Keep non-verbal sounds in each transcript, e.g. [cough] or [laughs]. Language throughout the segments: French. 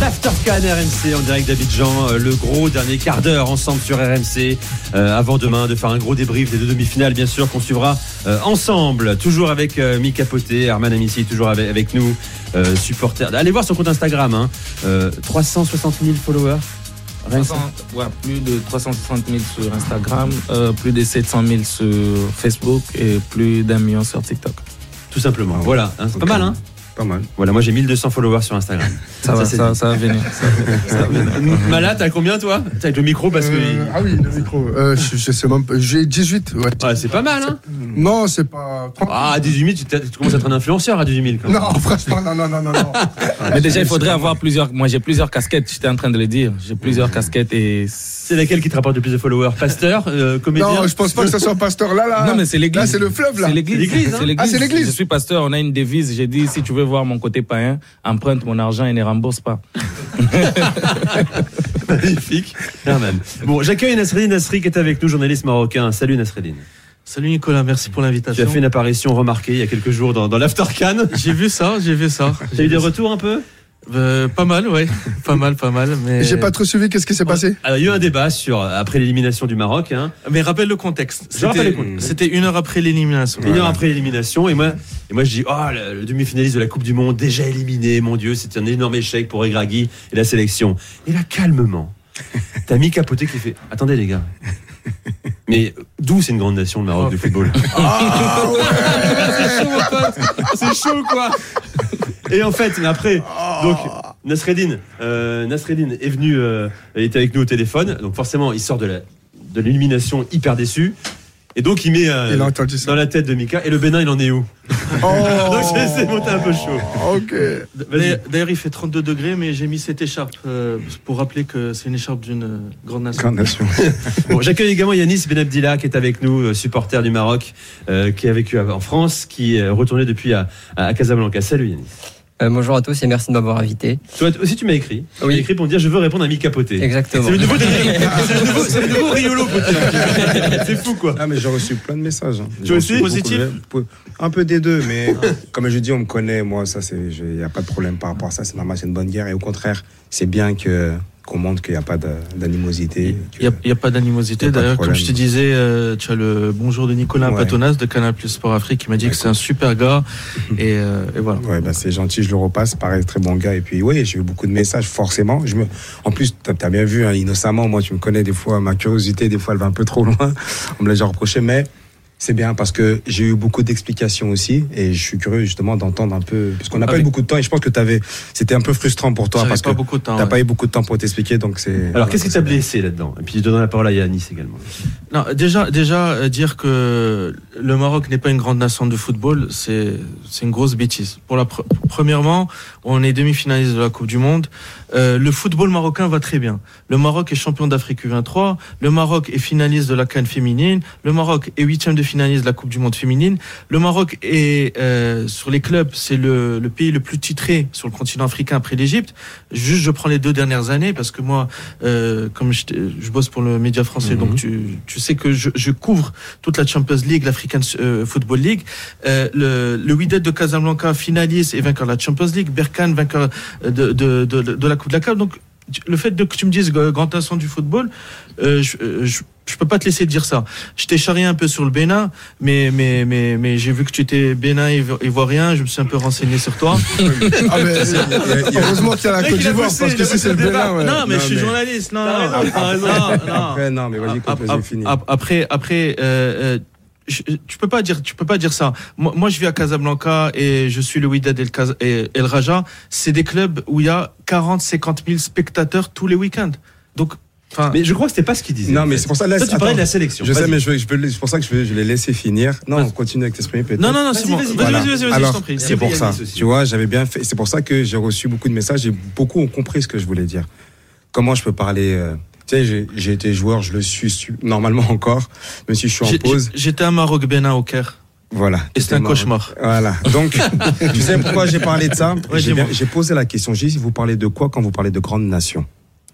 L'Aftercan RMC en direct d'Abidjan, euh, le gros dernier quart d'heure ensemble sur RMC, euh, avant demain de faire un gros débrief des deux demi-finales bien sûr qu'on suivra euh, ensemble, toujours avec euh, Mika Poté, Arman Amici toujours avec, avec nous, supporter. Allez voir son compte Instagram, hein, euh, 360 000 followers. Rien que ça. 300 ouais, plus de 360 000 sur Instagram, plus de 700 000 sur Facebook et plus d'un million sur TikTok. Tout simplement. Voilà, hein, c'est pas mal hein Pas mal. Voilà, moi j'ai 1200 followers sur Instagram. Ça, ça, va. Ça [laughs] ça va venir. Malade, t'as combien toi? T'as avec le micro parce que. Euh, ah oui, le micro. Euh, je, je sais même pas. J'ai 18. Ouais. Ouais, c'est pas mal hein Non, c'est pas. Ah, à 18 000, tu, tu commences à être un influenceur à 18 000 quand même. Non, franchement, non, non, non, non. non. [laughs] Mais déjà, il faudrait avoir plusieurs. Moi, j'ai plusieurs casquettes. J'étais en train de le dire. J'ai plusieurs casquettes et. C'est laquelle qui te rapporte le plus de followers? Pasteur, euh, comédien? Non, je pense pas que ça soit pasteur là, là. Non, mais c'est l'église. Là, c'est le fleuve, là. C'est l'église. C'est l'église, hein? Ah, c'est l'église. Je suis pasteur. On a une devise. J'ai dit si tu veux voir mon côté païen, emprunte mon argent et ne rembourse pas. [laughs] Magnifique. Herman. Bon, j'accueille Nasreddin Nasri qui est avec nous, journaliste marocain. Salut Nasreddin. Salut Nicolas, merci pour Tu as l'invitation. fait une apparition remarquée il y a quelques jours dans, dans l'Aftercan. J'ai vu ça, j'ai vu ça. T'as eu des retours un peu? Euh, Pas mal, ouais. [laughs] pas mal, pas mal. Mais, J'ai pas trop suivi. Qu'est-ce qui s'est passé Alors, il y a eu un débat sur, après l'élimination du Maroc, hein, mais rappelle le contexte. Je rappelle C'était- le contexte. C'était une heure après l'élimination. une heure après l'élimination. Et moi, et moi, je dis, oh, le, le demi-finaliste de la Coupe du Monde, déjà éliminé, mon Dieu, c'est un énorme échec pour Egragui et la sélection. Et là, calmement, [laughs] t'as mis Capoté qui fait, attendez les gars. Mais d'où c'est une grande nation, le Maroc, du football [laughs] Ah C'est chaud, mon pote. C'est chaud, quoi. Et en fait, mais après, donc, Nasreddin, euh, Nasreddin est venu, euh, il était avec nous au téléphone. Donc, forcément, il sort de la, de l'élimination hyper déçu. Et donc, il met euh, Il a dans la tête de Mika. Et le Bénin, il en est où? Oh [laughs] Donc, j'ai laissé monter un peu chaud. Ok. Vas-y. D'ailleurs- D'ailleurs, il fait 32 degrés, mais j'ai mis cette écharpe euh, pour rappeler que c'est une écharpe d'une euh, grande nation. Grande nation. [laughs] Bon, J'accueille également Yanis Benabdillah qui est avec nous, euh, supporter du Maroc, euh, qui a vécu en France, qui est retourné depuis à, à Casablanca. Salut Yanis. Euh, bonjour à tous et merci de m'avoir invité. Toi aussi, tu m'as écrit. Tu Oui. m'as écrit pour me dire je veux répondre à Mika Poté. Exactement. C'est le nouveau, [laughs] c'est le nouveau, c'est le nouveau Riolo. [laughs] C'est fou quoi. Ah mais j'ai reçu plein de messages. hein. Tu aussi Positif de- Un peu des deux, mais [laughs] comme je dis, on me connaît. Moi, ça, c'est, il n'y a pas de problème par rapport à ça. C'est normal, c'est une bonne guerre. Et au contraire, c'est bien que qu'on montre qu'il n'y a pas d'animosité. Il n'y a, pas d'animosité. D'ailleurs, comme je te disais, euh, tu as le bonjour de Nicolas Ouais. Patonas de Canal Plus Sport Afrique qui m'a dit que c'est un super gars. Et, euh, et voilà. Ouais, bah, c'est gentil, je le repasse. Pareil, très bon gars. Et puis, oui, j'ai eu beaucoup de messages, forcément. Je me... En plus, tu as, bien vu, hein, innocemment, moi, tu me connais, des fois, ma curiosité, des fois, elle va un peu trop loin. On me l'a déjà reproché, mais c'est bien parce que j'ai eu beaucoup d'explications aussi. Et je suis curieux, justement, d'entendre un peu. Parce qu'on n'a pas eu beaucoup de temps et je pense que t'avais... c'était un peu frustrant pour toi parce pas que beaucoup de temps. t'as ouais. pas eu beaucoup de temps pour t'expliquer. Donc, c'est. Alors qu'est-ce qui t'a blessé là-dedans? Et puis je donne la parole à Yanis également. Non, déjà, déjà euh, dire que le Maroc n'est pas une grande nation de football, c'est c'est une grosse bêtise. Pour la pre- premièrement, on est demi-finaliste de la Coupe du Monde. Euh, le football marocain va très bien. Le Maroc est champion d'Afrique U23. Le Maroc est finaliste de la CAN féminine. Le Maroc est huitième de finaliste de la Coupe du Monde féminine. Le Maroc est euh, sur les clubs, c'est le, le pays le plus titré sur le continent africain après l'Égypte. Juste, je prends les deux dernières années parce que moi, euh, comme je, je bosse pour le média français, Mhm. donc tu, tu sais que je, je couvre toute la Champions League, l'African euh, Football League. Euh, le, le Wydad de Casablanca, finaliste et vainqueur de la Champions League. Berkane, vainqueur de, de, de, de, de la Coupe de la CAF. Donc, le fait de, que tu me dises euh, grand nation du football, euh, je, euh, je, je peux pas te laisser dire ça. Je t'ai charrié un peu sur le Bénin, mais, mais, mais, mais j'ai vu que tu étais Bénin ivo- ivoirien. Je me suis un peu renseigné sur toi. [laughs] Ah, mais, heureusement qu'il y a la Côte d'Ivoire parce que si c'est le. Bénin, ouais. Non, mais Non, je suis mais- journaliste. Non, non, non, non. Après, non, mais vas-y, ap- vas-y, fini. ap- Après, après, euh, euh, je- tu peux pas dire, tu peux pas dire ça. Moi, moi, je vis à Casablanca et je suis le Wydad El, Cas- et El Raja. C'est des clubs où il y a 40, 50 000 spectateurs tous les week-ends. Donc, enfin, Mais je crois que c'était pas ce qu'il disait. Non, mais c'est pour ça. Laisse, Toi, tu parlais attends. de la sélection. Je sais, mais je veux, je c'est pour ça que je, veux- je l'ai laissé finir. Non, on continue avec t'exprimer peut-être. non, non, non, c'est Vas-y, bon. vas-y, Vas-y, Voilà. vas-y, vas-y, vas-y, je Alors, t'en prie. C'est pour ça. Tu vois, j'avais bien fait. C'est pour ça que j'ai reçu beaucoup de messages et beaucoup ont compris ce que je voulais dire. Comment je peux parler euh, Tu sais, j'ai- été joueur, je le suis su- normalement encore, même si je suis en pause. J'étais à Maroc Bénin au Caire. Voilà. Et c'est un cauchemar. Voilà. Donc, [laughs] tu sais pourquoi j'ai parlé de ça Ouais, j'ai posé la question. J'ai dit, vous parlez de quoi quand vous parlez de grandes nations?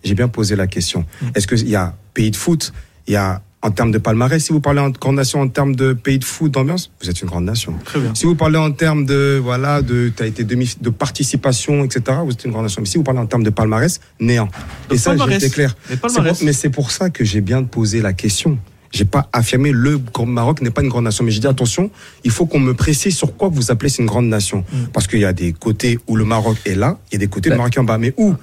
J'ai bien posé la question. Mm. Est-ce qu'il y a pays de foot? Il y a en termes de palmarès, si vous parlez en grande nation en termes de pays de foot, d'ambiance, vous êtes une grande nation. Très bien. Si vous parlez en termes de voilà, de t'as été demi de participation, etc. Vous êtes une grande nation. Mais si vous parlez en termes de palmarès, néant. Et ça, été clair. Mais C'est pour- ça que j'ai bien posé la question. J'ai pas affirmé le Maroc n'est pas une grande nation, mais j'ai dit attention, il faut qu'on me précise sur quoi vous appelez c'est une grande nation, Mm. parce qu'il y a des côtés où le Maroc est là, il y a des côtés où le Ouais. Maroc est en bas, mais où?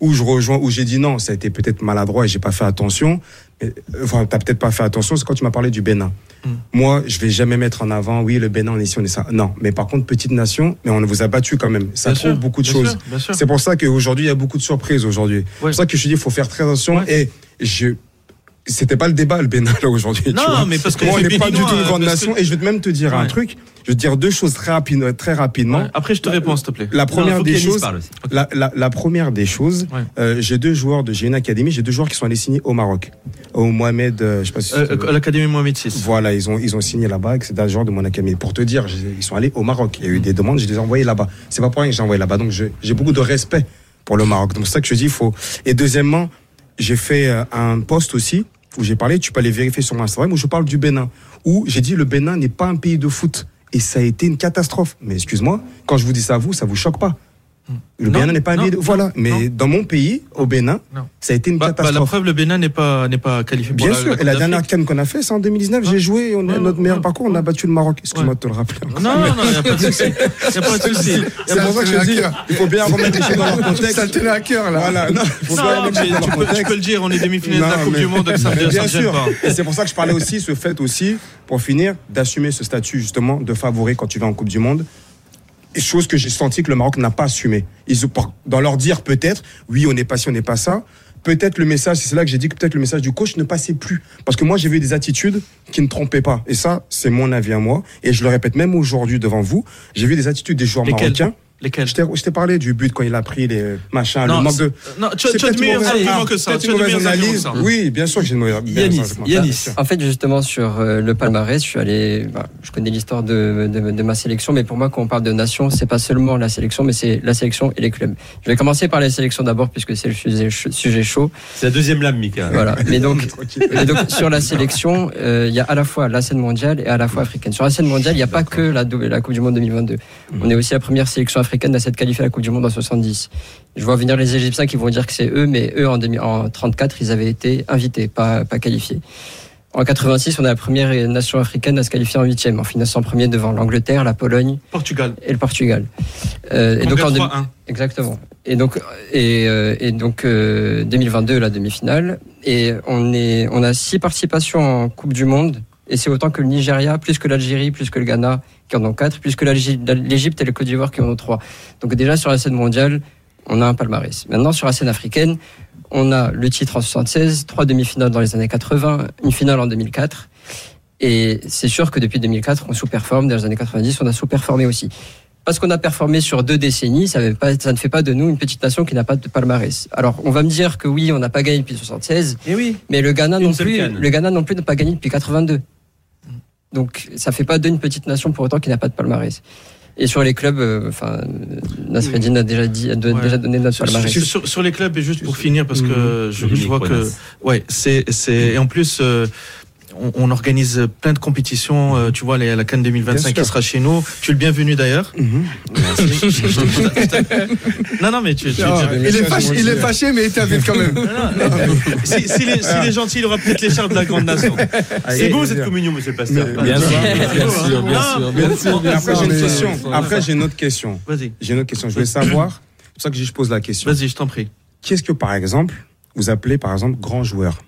Où je rejoins, où j'ai dit non, ça a été peut-être maladroit et j'ai pas fait attention. Mais, euh, Enfin, t'as peut-être pas fait attention, c'est quand tu m'as parlé du Bénin. Mm. Moi, je vais jamais mettre en avant, oui, le Bénin, on est ici, on est ça. Non, mais par contre, petite nation, mais on vous a battu quand même. Ça Bien prouve sûr, beaucoup de choses. C'est pour ça qu'aujourd'hui, il y a beaucoup de surprises aujourd'hui. Ouais. C'est pour ça que je dis, il faut faire très attention. Ouais. Et je, c'était pas le débat, le Bénin, là, [laughs] aujourd'hui. Non, mais parce que Moi, on n'est pas du tout une grande parce nation. que- Et je vais même te dire un truc. Je vais te dire deux choses très, rapide, très rapidement. Ouais. Après, je te réponds, s'il te plaît. La première des choses, la, la, la première des choses, Ouais. euh, j'ai deux joueurs de, j'ai une académie, j'ai deux joueurs qui sont allés signer au Maroc. Au Mohamed, euh, je sais pas si. Euh, euh, L'Académie Mohamed VI. voilà, ils ont, ils ont signé là-bas, c'est des joueurs de mon académie. Pour te dire, ils sont allés au Maroc. Il y a eu des demandes, je les ai envoyés là-bas. C'est pas pour rien que j'ai envoyé là-bas. Donc, j'ai beaucoup de respect pour le Maroc. Donc, c'est ça que je dis, il faut. Et deuxièmement, j'ai fait euh, un post aussi où j'ai parlé, tu peux aller vérifier sur mon Instagram, où je parle du Bénin. Où j'ai dit, le Bénin n'est pas un pays de foot. Et ça a été une catastrophe. Mais excuse-moi, quand je vous dis ça à vous, ça vous choque pas. Le Non, Bénin n'est pas un non, non, Voilà. Mais dans mon pays, au Bénin, ça a été une Bah, bah, la catastrophe. preuve, le Bénin n'est pas, n'est pas qualifié pour Bien la, sûr, et la dernière canne qu'on a fait, c'est en 2019. J'ai joué, on a notre meilleur parcours, on a battu le Maroc. Excuse-moi Ouais. de te le rappeler. Non, non, non, il n'y a pas de souci. Il n'y a pas de [laughs] souci. C'est pour ça que je dis, il faut bien remettre les choses dans leur contexte. Ça tenait à cœur, là. Voilà, non, tu peux, le dire, on est demi-finaliste de la Coupe du Monde, donc ça bien sûr. Et c'est pour ça que je parlais aussi, ce fait aussi, pour finir, d'assumer ce statut justement de favori quand tu vas en Coupe du Monde. Chose que j'ai senti que le Maroc n'a pas assumé. Ils, ont- dans leur dire peut-être, oui, on n'est pas ci, on n'est pas ça. Peut-être le message, c'est là que j'ai dit que peut-être le message du coach ne passait plus. Parce que moi, j'ai vu des attitudes qui ne trompaient pas. Et ça, c'est mon avis à moi. Et je le répète même aujourd'hui devant vous. J'ai vu des attitudes des joueurs Lesquelles? marocains. Lesquels Je t'ai je t'ai parlé du but quand il a pris les machins, Non, le manque de. non, tu as- C'est tu as de meilleurs arguments ah, que ça. peut-être Tu as une de meilleurs arguments que analyse. ça. Oui, bien sûr que j'ai une mauvaise Yanis. Yanis. En fait, justement, sur euh, le palmarès, je suis allé. bah, je connais l'histoire de, de, de ma sélection, mais pour moi, quand on parle de nation, c'est pas seulement la sélection, mais c'est la sélection et les clubs. Je vais commencer par la sélection d'abord, puisque c'est le sujet, sujet chaud. C'est la deuxième lame, Mika. Voilà. [laughs] Mais donc, [laughs] et donc sur la sélection, euh, il y a à la fois la scène mondiale et à la fois africaine. Sur la scène mondiale, il n'y a pas que la, la Coupe du Monde 2022. On est aussi la première sélection africaine à s'être qualifiée à la Coupe du Monde en 70. Je vois venir les Égyptiens qui vont dire que c'est eux, mais eux en, 2000 en 34, ils avaient été invités, pas, pas qualifiés. En 86, on est la première nation africaine à se qualifier en huitième, en finissant premier devant l'Angleterre, la Pologne Portugal. et le Portugal. Euh, et donc en Congrès deux- 3-1. Exactement. Et donc et, euh, et donc euh, 2022 la demi-finale et on est on a six participations en Coupe du Monde et c'est autant que le Nigeria, plus que l'Algérie, plus que le Ghana qui en ont quatre, plus que l'Algé- l'Égypte et le Côte d'Ivoire qui en ont trois. Donc déjà sur la scène mondiale, on a un palmarès. Maintenant sur la scène africaine, on a le titre en 76, trois demi-finales dans les années 80, une finale en 2004. Et c'est sûr que depuis 2004, on sous-performe. Dans les années 90, on a sous-performé aussi. Parce qu'on a performé sur deux décennies, ça, veut pas, ça ne fait pas de nous une petite nation qui n'a pas de palmarès. Alors, on va me dire que oui, on n'a pas gagné depuis 76, Et oui. mais le Ghana Une non plus, canne. le Ghana non plus n'a pas gagné depuis 82. Donc, ça fait pas d'une petite nation pour autant qui n'a pas de palmarès. Et sur les clubs, euh, enfin, Nasreddin a déjà dit, a Ouais. déjà donné notre Sur, palmarès. sur- sur- sur les clubs, et juste pour finir, parce que je, Le je vois que. Ouais, c'est. c'est- Et en plus. euh, on, on organise plein de compétitions, euh, tu vois, les- la Cannes 2025 Bien qui sera chez nous. Tu es le bienvenu d'ailleurs. Mhm. [laughs] [laughs] Non, non, mais tu, tu- Ah, tu- il, est fâché, il est fâché, mais il t'invite quand même. Non, non, non. [laughs] si, s'il est, s'il est gentil, il aura peut-être l'écharpe de la grande nation. C'est beau cette communion, monsieur pasteur. Mais- Bien sûr, bien sûr, bien Ah, sûr, bien sûr, bien après, j'ai une question. Après, j'ai une autre question. Vas-y, J'ai une autre question. Je voulais savoir, c'est pour ça que je pose la question. vas-y, je t'en prie. Qu'est-ce que, par exemple, vous appelez, par exemple, grand joueur?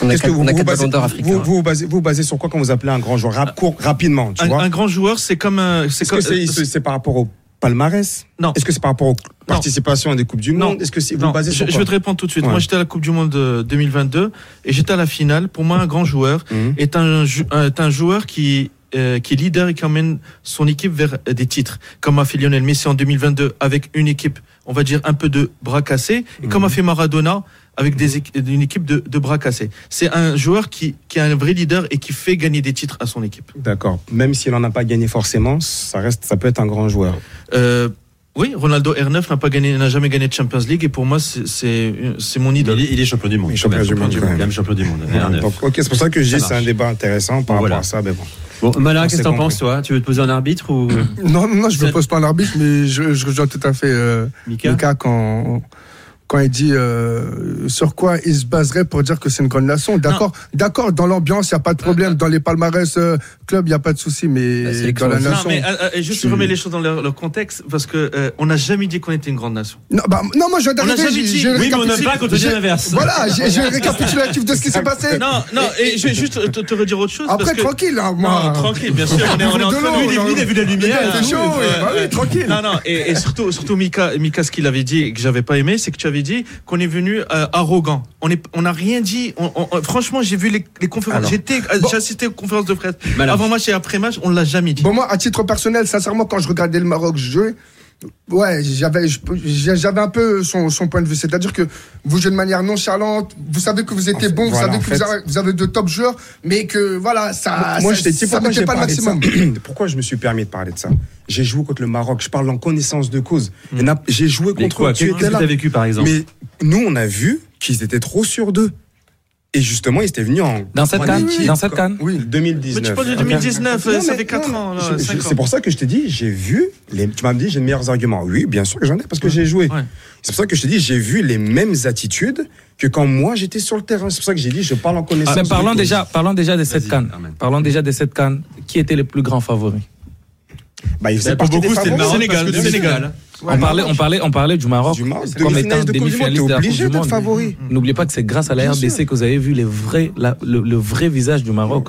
Qu'est-ce que on a quatre basez, vous, vous, basez, vous basez sur quoi quand vous appelez un grand joueur? Rap, court, rapidement, tu Un, vois un grand joueur, c'est comme un. C'est Est-ce comme, que c'est c'est- c'est par rapport au palmarès? Non. Est-ce que c'est par rapport aux participations à des Coupes du Non. Monde? Est-ce que c'est vous Non, basez je, sur je quoi? vais te répondre tout de suite. Ouais. Moi, j'étais à la Coupe du Monde de 2022 et j'étais à la finale. Pour moi, un grand joueur Mhm. est un, est un joueur qui, euh, qui est leader et qui emmène son équipe vers euh, des titres, comme a fait Lionel Messi en 2022 avec une équipe, on va dire, un peu de bras cassés, et comme a fait Maradona avec des une équipe de, de bras cassés. C'est un joueur qui, qui est un vrai leader et qui fait gagner des titres à son équipe. D'accord. Même s'il n'en a pas gagné forcément, ça reste, ça peut être un grand joueur. Euh, oui, Ronaldo R9 n'a pas gagné, n'a jamais gagné de Champions League et pour moi c'est mon Il idole. est, il est champion du monde. Il est champion du monde, même. Champion du monde. Ouais, donc, ok, c'est pour ça que dis c'est un débat intéressant par rapport à ça. Mais bon. Bon, Malin, qu'est-ce que t'en penses, toi? Tu veux te poser un arbitre ou Non, non, je ne C'est- pose pas un arbitre, mais je, je rejoins tout à fait euh, Mika? Mika quand, quand il dit euh, sur quoi il se baserait pour dire que c'est une grande nation. D'accord, d'accord. Dans l'ambiance, il n'y a pas de problème. Dans les palmarès euh, club, il n'y a pas de souci, mais sélection dans la. Non, nation. mais euh, euh, juste je- remets les choses dans leur, leur contexte parce que euh, on n'a jamais dit qu'on était une grande nation. Non, bah, non, moi je viens On a d'arriver. Oui, mais on récapitule- pas quand on dit l'inverse. Voilà, j'ai récapitulatif de ce qui s'est passé. Non, non, et je vais juste te, te redire autre chose. Après, parce que... tranquille, hein, moi. Non, tranquille, bien sûr. On est, on est l'eau, nous. il a vu la lumière, Il chaud, euh, bah euh, tranquille. Non, non, et, et surtout, surtout Mika, Mika, ce qu'il avait dit et que j'avais pas aimé, c'est que tu avais dit qu'on est venu euh, arrogant. On est, on n'a rien dit. On- on- franchement, j'ai vu les, les conférences. J'étais, euh, Bon. j'ai assisté aux conférences de presse. Avant match et après match, on l'a jamais dit. Bon, moi, à titre personnel, sincèrement, quand je regardais le Maroc jouer, ouais, j'avais, j'avais un peu son, son point de vue. C'est-à-dire que vous jouez de manière nonchalante, vous savez que vous étiez En fait, bon, vous savez que fait. vous avez, vous avez de top joueurs, mais que voilà, ça, Moi, ça, je t'ai dit ça pourquoi mettait j'ai pas le parlé de ça. maximum. [clears throat] Pourquoi je me suis permis de parler de ça J'ai joué contre le Maroc. Je parle en connaissance de cause. J'ai joué Mais contre. Qu'est-ce Tu que étais là. t'as vécu, par exemple Mais nous, on a vu qu'ils étaient trop sûrs d'eux. Et justement, ils étaient venus en. Dans cette canne équipe, Dans cette canne Oui. 2019. Mais tu parles de Ok. 2019, Non, ça mais fait 4 non, ans. C'est pour ça que je t'ai dit, j'ai vu. Les, tu m'as dit, j'ai de meilleurs arguments. Oui, bien sûr que j'en ai parce que j'ai joué. Ouais. C'est pour ça que je t'ai dit, j'ai vu les mêmes attitudes que quand moi j'étais sur le terrain. C'est pour ça que j'ai dit, je parle en connaissance. Mais de parlons déjà, parlons déjà de cette canne. Parlons déjà de cette canne. Qui était le plus grand favori? Bah, il faisait Pour partie des beaucoup, c'était le favoris. Sénégal, Sénégal. On, parlait, on, parlait, on parlait du Maroc Du Maroc, comme étant demi-finaliste de demi-finaliste la Coupe obligé du d'être Monde. favori. N'oubliez pas que c'est grâce à la Bien RDC sûr. que vous avez vu les vrais, la- le, le vrai visage du Maroc.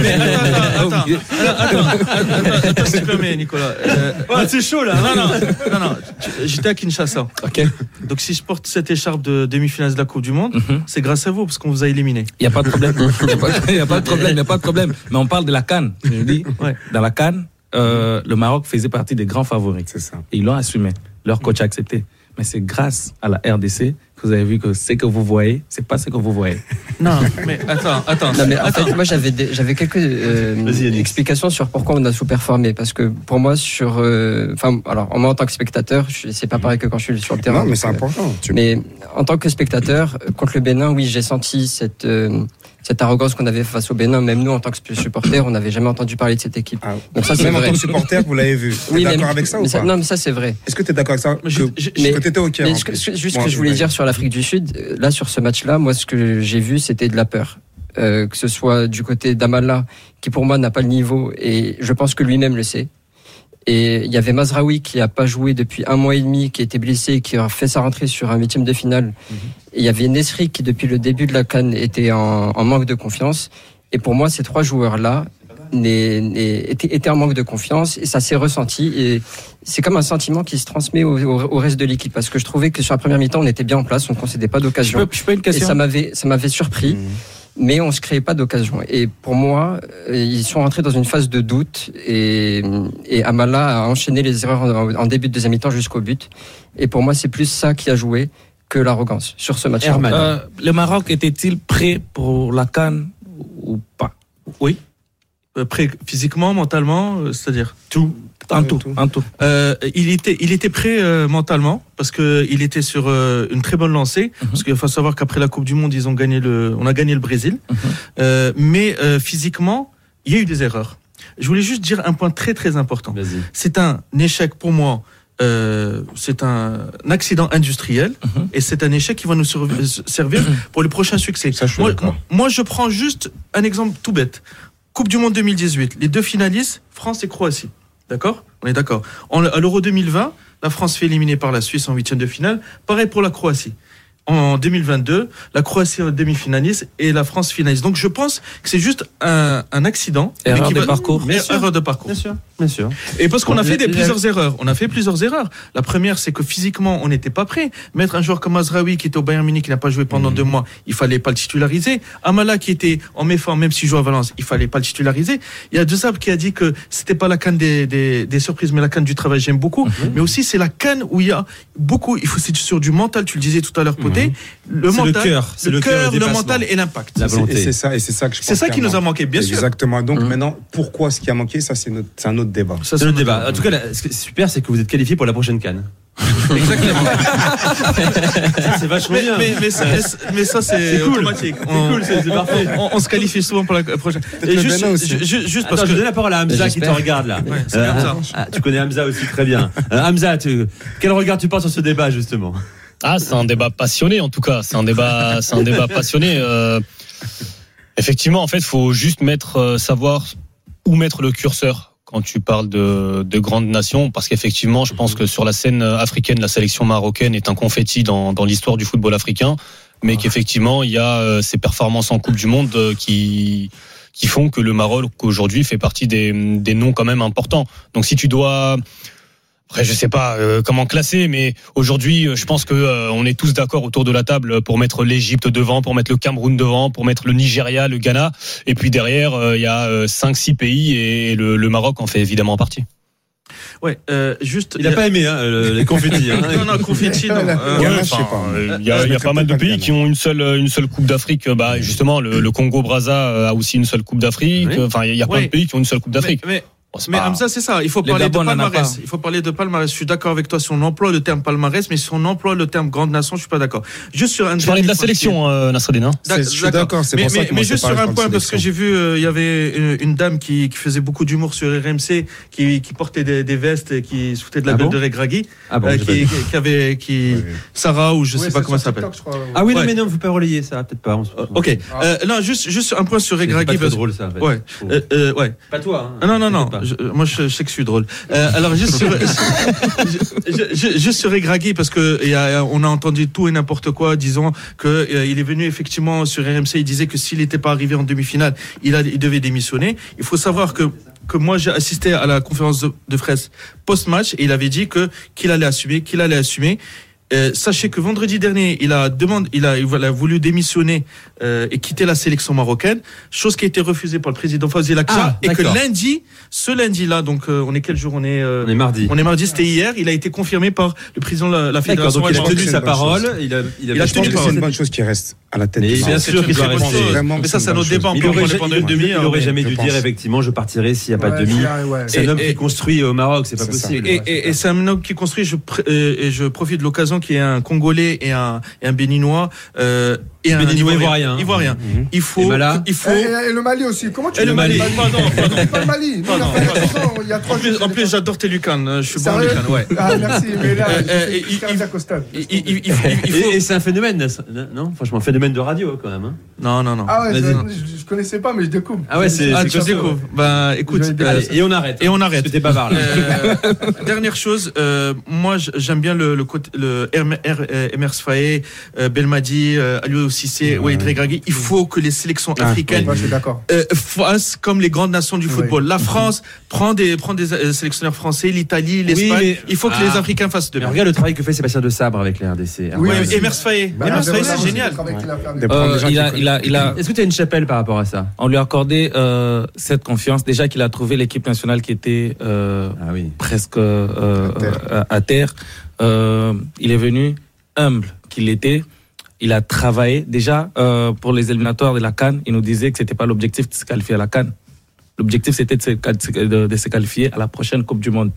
Mais attends, attends, [laughs] attends, attends, attends, attends, s'il te Nicolas. Euh, Ouais, c'est chaud là. non, non, non, non. J'étais à Kinshasa. Ok. Donc si je porte cette écharpe de demi-finale de la Coupe du Monde, Mhm. c'est grâce à vous parce qu'on vous a éliminé. Il n'y a pas de problème. Il n'y a, pas- [laughs] il y a pas de problème. Il n'y a pas de problème. Mais on parle de la canne. Je dis, Ouais. dans la canne, euh, le Maroc faisait partie des grands favoris. C'est ça. Et ils l'ont assumé. Leur coach a accepté. Mais c'est grâce à la RDC que vous avez vu que ce que vous voyez, c'est pas ce que vous voyez. [laughs] Non, mais attends, attends. Non, mais en attends. fait, moi, j'avais des- j'avais quelques euh, explications sur pourquoi on a sous-performé. Parce que pour moi, sur, euh, enfin, alors, moi, en tant que spectateur, je- c'est pas pareil que quand je suis sur le terrain. Non, mais c'est euh, important. Tu- Mais en tant que spectateur, euh, contre le Bénin, oui, j'ai senti cette, euh, cette arrogance qu'on avait face au Bénin. Même nous, en tant que supporters, on n'avait jamais entendu parler de cette équipe. Ah, Donc ça, c'est Même en vrai. tant que supporter, vous l'avez vu. Oui, mais- d'accord avec ça ou ça- pas Non, mais ça, c'est vrai. Est-ce que tu es d'accord avec ça je- je- mais- au Caire, Mais en que- juste ce que je voulais dire sur l'Afrique du Sud, euh, là, sur ce match-là, moi, ce que j'ai vu, c'était de la peur. Euh, que ce soit du côté d'Amala, qui pour moi n'a pas le niveau, et je pense que lui-même le sait. Et il y avait Mazraoui qui a pas joué depuis un mois et demi, qui était blessé, qui a fait sa rentrée sur un huitième de finale. Et il y avait Nesri qui, depuis le début de la Cannes, était en, en manque de confiance. Et pour moi, ces trois joueurs-là étaient, étaient en manque de confiance, et ça s'est ressenti. Et c'est comme un sentiment qui se transmet au, au- au reste de l'équipe, parce que je trouvais que sur la première mi-temps, on était bien en place, on ne concédait pas Je d'occasion. peux, je peux une Et ça m'avait, ça m'avait surpris, Mhm. Mais on se créait pas d'occasion. Et pour moi, euh, ils sont rentrés dans une phase de doute et, et Amala a enchaîné les erreurs en, en début de deuxième mi-temps jusqu'au but. Et pour moi, c'est plus ça qui a joué que l'arrogance sur ce match. Euh, Le Maroc était-il prêt pour la canne ou pas? Oui. Euh, Prêt physiquement, mentalement, euh, c'est-à-dire? Tout. Ouais, tout. tout. En tout. Euh, il était, il était prêt euh, mentalement parce que il était sur euh, une très bonne lancée. Mhm. Parce qu'il faut savoir qu'après la Coupe du Monde, ils ont gagné le, on a gagné le Brésil. Mhm. Euh, mais euh, physiquement, il y a eu des erreurs. Je voulais juste dire un point très très important. C'est un échec pour moi. euh, c'est un accident industriel Mhm. et c'est un échec qui va nous servir [coughs] pour les prochains succès. Ça, je moi, je prends juste un exemple tout bête. Coupe du Monde 2018, les deux finalistes, France et Croatie. D'accord? On est d'accord. À l'Euro 2020, la France fait éliminer par la Suisse en huitième de finale. Pareil pour la Croatie. En 2022, la Croatie en demi-finaliste et la France finaliste. Donc je pense que c'est juste un, un accident. Erreur de va- parcours. mais Bien sûr. Erreur de parcours. Bien sûr, bien sûr. Et parce qu'on a fait des, plusieurs erreurs. On a fait plusieurs erreurs. La première, c'est que physiquement, on n'était pas prêt. Mettre un joueur comme Azraoui, qui était au Bayern Munich, qui n'a pas joué pendant deux mois, il fallait pas le titulariser. Amala, qui était en méforme, même s'il joue à Valence, il fallait pas le titulariser. Il y a Dezab qui a dit que c'était pas la canne des, des, des surprises, mais la canne du travail. J'aime beaucoup. Mais aussi, c'est la canne où il y a beaucoup, il faut, c'est sur du mental. Tu le disais tout à l'heure, Poté. Le mental, cœur, le le cœur, le mental et l'impact. C'est- volonté. Et c'est ça, et c'est ça que je C'est ça qui nous a manqué, bien sûr. Exactement. Donc Mhm. maintenant, pourquoi ce qui a manqué, ça c'est un autre débat. C'est le notre- débat. En tout cas, là, ce qui est super, c'est que vous êtes qualifié pour la prochaine canne. [laughs] Exactement. C'est vachement Mais, bien. mais, mais ça, mais ça, c'est C'est cool. automatique. C'est On- cool, c'est parfait. on, on se qualifie souvent pour la prochaine. Et juste, Attends, parce je que donne la parole à Hamza qui te regarde là. Ouais, c'est Euh, Hamza. ah, tu connais Hamza aussi très bien. Euh, Hamza, tu- quel regard tu portes sur ce débat justement? Ah, c'est un débat passionné en tout cas. C'est un débat, c'est un débat passionné. Euh, effectivement, en fait, faut juste mettre, euh, savoir où mettre le curseur quand tu parles de, de grandes nations, parce qu'effectivement, je pense que sur la scène africaine, la sélection marocaine est un confetti dans, dans l'histoire du football africain, mais qu'effectivement, il y a euh, ces performances en Coupe du Monde euh, qui qui font que le Maroc aujourd'hui fait partie des, des noms quand même importants. Donc, si tu dois après, je sais pas euh, comment classer, mais aujourd'hui, euh, je pense que euh, on est tous d'accord autour de la table pour mettre l'Égypte devant, pour mettre le Cameroun devant, pour mettre le Nigeria, le Ghana, et puis derrière, euh, il y a euh, cinq, six pays et le, le Maroc en fait évidemment partie. Ouais, euh, juste. Il a pas aimé hein, le- les confettis. hein. [laughs] Non, non, confetti, non. Euh, Ouais, enfin, Il y a, y pas mal de pays qui ont une seule une seule coupe d'Afrique. Bah justement, le, le Congo Brazza a aussi une seule coupe d'Afrique. Oui. Enfin, il y a plein Oui. de pays qui ont une seule coupe d'Afrique. mais, mais pas- Hamza, c'est ça. Il faut Le parler de Gabon palmarès. Il faut parler de palmarès. Je suis d'accord avec toi si on emploie le terme palmarès, mais si on emploie le terme grande nation, je suis pas d'accord. Juste sur un. Je parlais de la sélection, euh, Nasreddin. hein. C'est- Je suis d'accord, c'est mais, pour ça mais- que mais juste sur un point, parce que j'ai vu, euh, il y avait une, une dame qui, qui faisait beaucoup d'humour sur RMC, qui, qui portait des, des vestes et qui se foutait de la Ah gueule bon de Regragui, Ah bon, euh, qui, avait, qui, Oui, oui. Sarah ou je Ouais, sais pas c'est comment ça s'appelle. Ah oui, non, mais non, faut pas relayer ça, peut-être pas. Euh, Ok. Euh, non, juste, juste un point sur C'est pas Regragui. parce- drôle ça. Ouais. Euh, euh, ouais. Pas toi. hein. Ah Non, non, non. Je- moi, je, je sais que je suis drôle. Euh, alors, juste sur, je- [laughs] juste sur parce que y a, on a entendu tout et n'importe quoi, disant que euh, il est venu effectivement sur RMC. Il disait que s'il n'était pas arrivé en demi-finale, il, a, il devait démissionner. Il faut savoir que que moi j'ai assisté à la conférence de, de presse post-match et il avait dit que qu'il allait assumer, qu'il allait assumer. Euh, sachez que vendredi dernier, il a demandé, il a, il a voulu démissionner euh, et quitter la sélection marocaine, chose qui a été refusée par le président Fazil Akcha, Ah, et que lundi, ce lundi-là, donc euh, on est quel jour On est, euh, On est mardi. on est mardi, c'était hier. Il a été confirmé par le président de la, fédération. donc il a tenu sa parole. chose. Il a, il a, Il a tenu que c'est parole. une bonne chose qui reste à la tête Mais bien sûr qu'il C'est doit rester. Mais ça, débat. On chose. Il peut en aurait, parler ja- pendant il- une demi-heure. il aurait mais- jamais dû pense. dire effectivement je partirai s'il n'y a pas de demi. C'est un homme et- qui construit au Maroc, c'est pas ça. possible. Et, et, et c'est un homme qui construit. Je, pr- euh, et je profite de l'occasion qu'il y ait un Congolais et un, et un Béninois euh, et un Béninois ivoirien. Ivoirien. Mhm. Il faut. Et Mala Il faut. Et, et le Mali aussi. Comment tu Et le Mali. Pardon, pardon. Pas le Mali. Nous, Pardon, fait il y a pardon. il y a trois En plus, ans, en plus, j'adore tes lucanes. hein, Je suis bon lucanes, ouais. Ah, merci. Mais là, [laughs] Euh, euh, il-. Il, il- il- il- il faut. Et, et c'est un phénomène, non Franchement, un phénomène de radio quand même. hein. Non, non, non. Ah ouais, je, je- connaissais pas, mais je découvre. Ah ouais, c'est- Ah, tu découvres. Ben, écoute. Euh, Allez, et on arrête. Et on Parce arrête. que t'es bavard là. Euh, [laughs] dernière chose, euh, moi j'aime bien le, le côté le Emers Faé, euh, Belmadi, euh, Aliou Cissé, Walid Regragui. Il faut que les sélections Ah, africaines Moi, euh, fassent comme les grandes nations du Oui. football. La France prend des prend des euh, sélectionneurs français, l'Italie, l'Espagne. mais- Il faut que Ah. les Africains fassent de Mais même. regarde le travail que fait Sébastien de Sabre avec les RDC. Ah Oui, Emers Faé, Bah, Emers c'est génial. Il, a, il, a, Est-ce que tu as une chapelle par rapport à ça? On lui a accordé euh, cette confiance. Déjà qu'il a trouvé l'équipe nationale qui était euh, Ah oui. presque euh, À terre. à terre. Il est venu humble qu'il était. Il a travaillé. Déjà, euh, pour les éliminatoires de la Cannes, il nous disait que c'était pas l'objectif de se qualifier à la Cannes. L'objectif, c'était de, se qual- de- de se qualifier à la prochaine Coupe du Monde.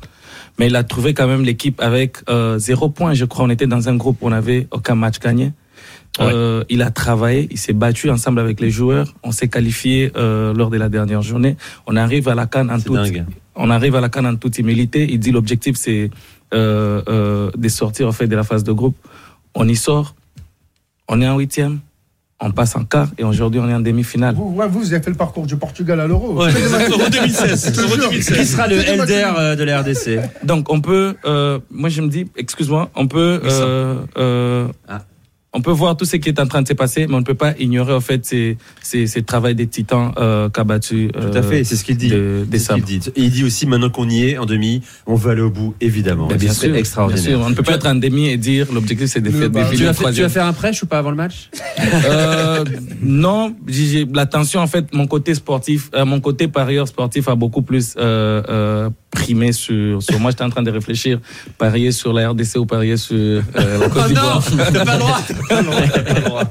Mais il a trouvé quand même l'équipe avec euh, zéro point. Je crois on était dans un groupe où on n'avait aucun match gagné. Euh, il a travaillé, il s'est battu ensemble avec les joueurs. On s'est qualifié euh, lors de la dernière journée. On arrive à la Cannes en toute, dingue. on arrive à la Cannes en toute humilité. Il dit l'objectif c'est euh, euh, de sortir en fait de la phase de groupe. On y sort, on est en huitième, on passe en quart et aujourd'hui on est en demi-finale. Vous, ouais, vous, vous avez fait le parcours du Portugal à l'Euro. Ouais. Euro 2016. Je te Euro jure. 2016. Qui sera le nuls. euh, de la RDC Donc on peut, euh, moi je me dis, excuse-moi, on peut euh, euh, Ah. On peut voir tout ce qui est en train de se passer, mais on ne peut pas ignorer en fait ces, ces, ces travail des titans euh, qu'a battu. Tout à fait, c'est ce qu'il dit. de- des ce qu'il sabres. dit. Et il dit aussi maintenant qu'on y est en demi, on veut aller au bout, évidemment. Ben, bien sûr, extraordinaire. bien sûr. On ne peut pas être en demi et dire l'objectif c'est de faire bas- des Tu vas, tu vas faire un prêche ou pas avant le match? [laughs] Euh, non, j'ai j'ai- l'attention en fait, mon côté sportif, euh, mon côté parieur sportif a beaucoup plus euh, euh, primé sur, sur moi. J'étais en train de réfléchir, parier sur la RDC ou parier sur euh, la Côte d'Ivoire. [laughs] t'as. T'as t'as.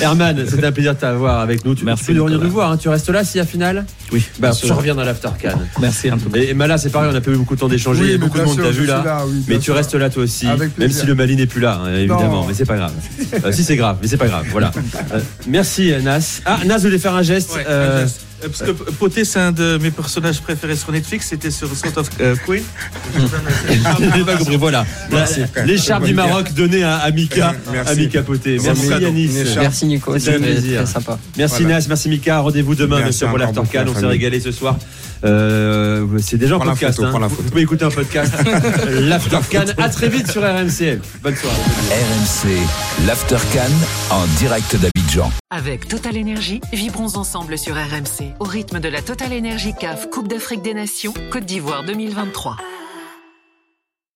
Herman, c'était un plaisir de t'avoir avec nous. Tu, Merci, tu peux revenir Nicolas. nous voir. hein. Tu restes là s'il y a finale Oui, Bah, je reviens dans l'After Can. Merci. Et, et Mala, c'est pareil, on n'a pas eu beaucoup de temps d'échanger. Oui, Il y a beaucoup de monde sûr, t'a je vu là. là, oui, mais tu sûr. restes là toi aussi. Même si le Mali n'est plus là, hein, évidemment. Non. Mais c'est pas grave. Euh, si c'est grave, mais c'est pas grave. Voilà. [laughs] Euh, merci Nas. Ah, Nas voulait faire un geste. Ouais, euh, un geste. Euh, Parce que Poté, c'est un de mes personnages préférés sur Netflix. C'était sur Sort of euh, Queen. [laughs] Pas compris. Voilà. L'écharpe du Maroc donnée à, à Mika, Merci. à Mika Poté. Merci. Yanis. Merci Nico, C'était un c'était plaisir. très sympa. Merci Voilà. Nas, merci Mika. Rendez-vous demain, sûr, pour encore l'After beaucoup, Can. la On s'est régalé ce soir. Euh, c'est déjà en Prends la podcast. photo, hein. la Vous photo. pouvez écouter un podcast. [laughs] L'After Can. À très vite sur RMC. Bonne soirée. RMC, l'After Cannes en direct d'Abidjan. Avec Total Énergie, vibrons ensemble sur RMC au rythme de la Total Énergie CAF Coupe d'Afrique des Nations Côte d'Ivoire 2023.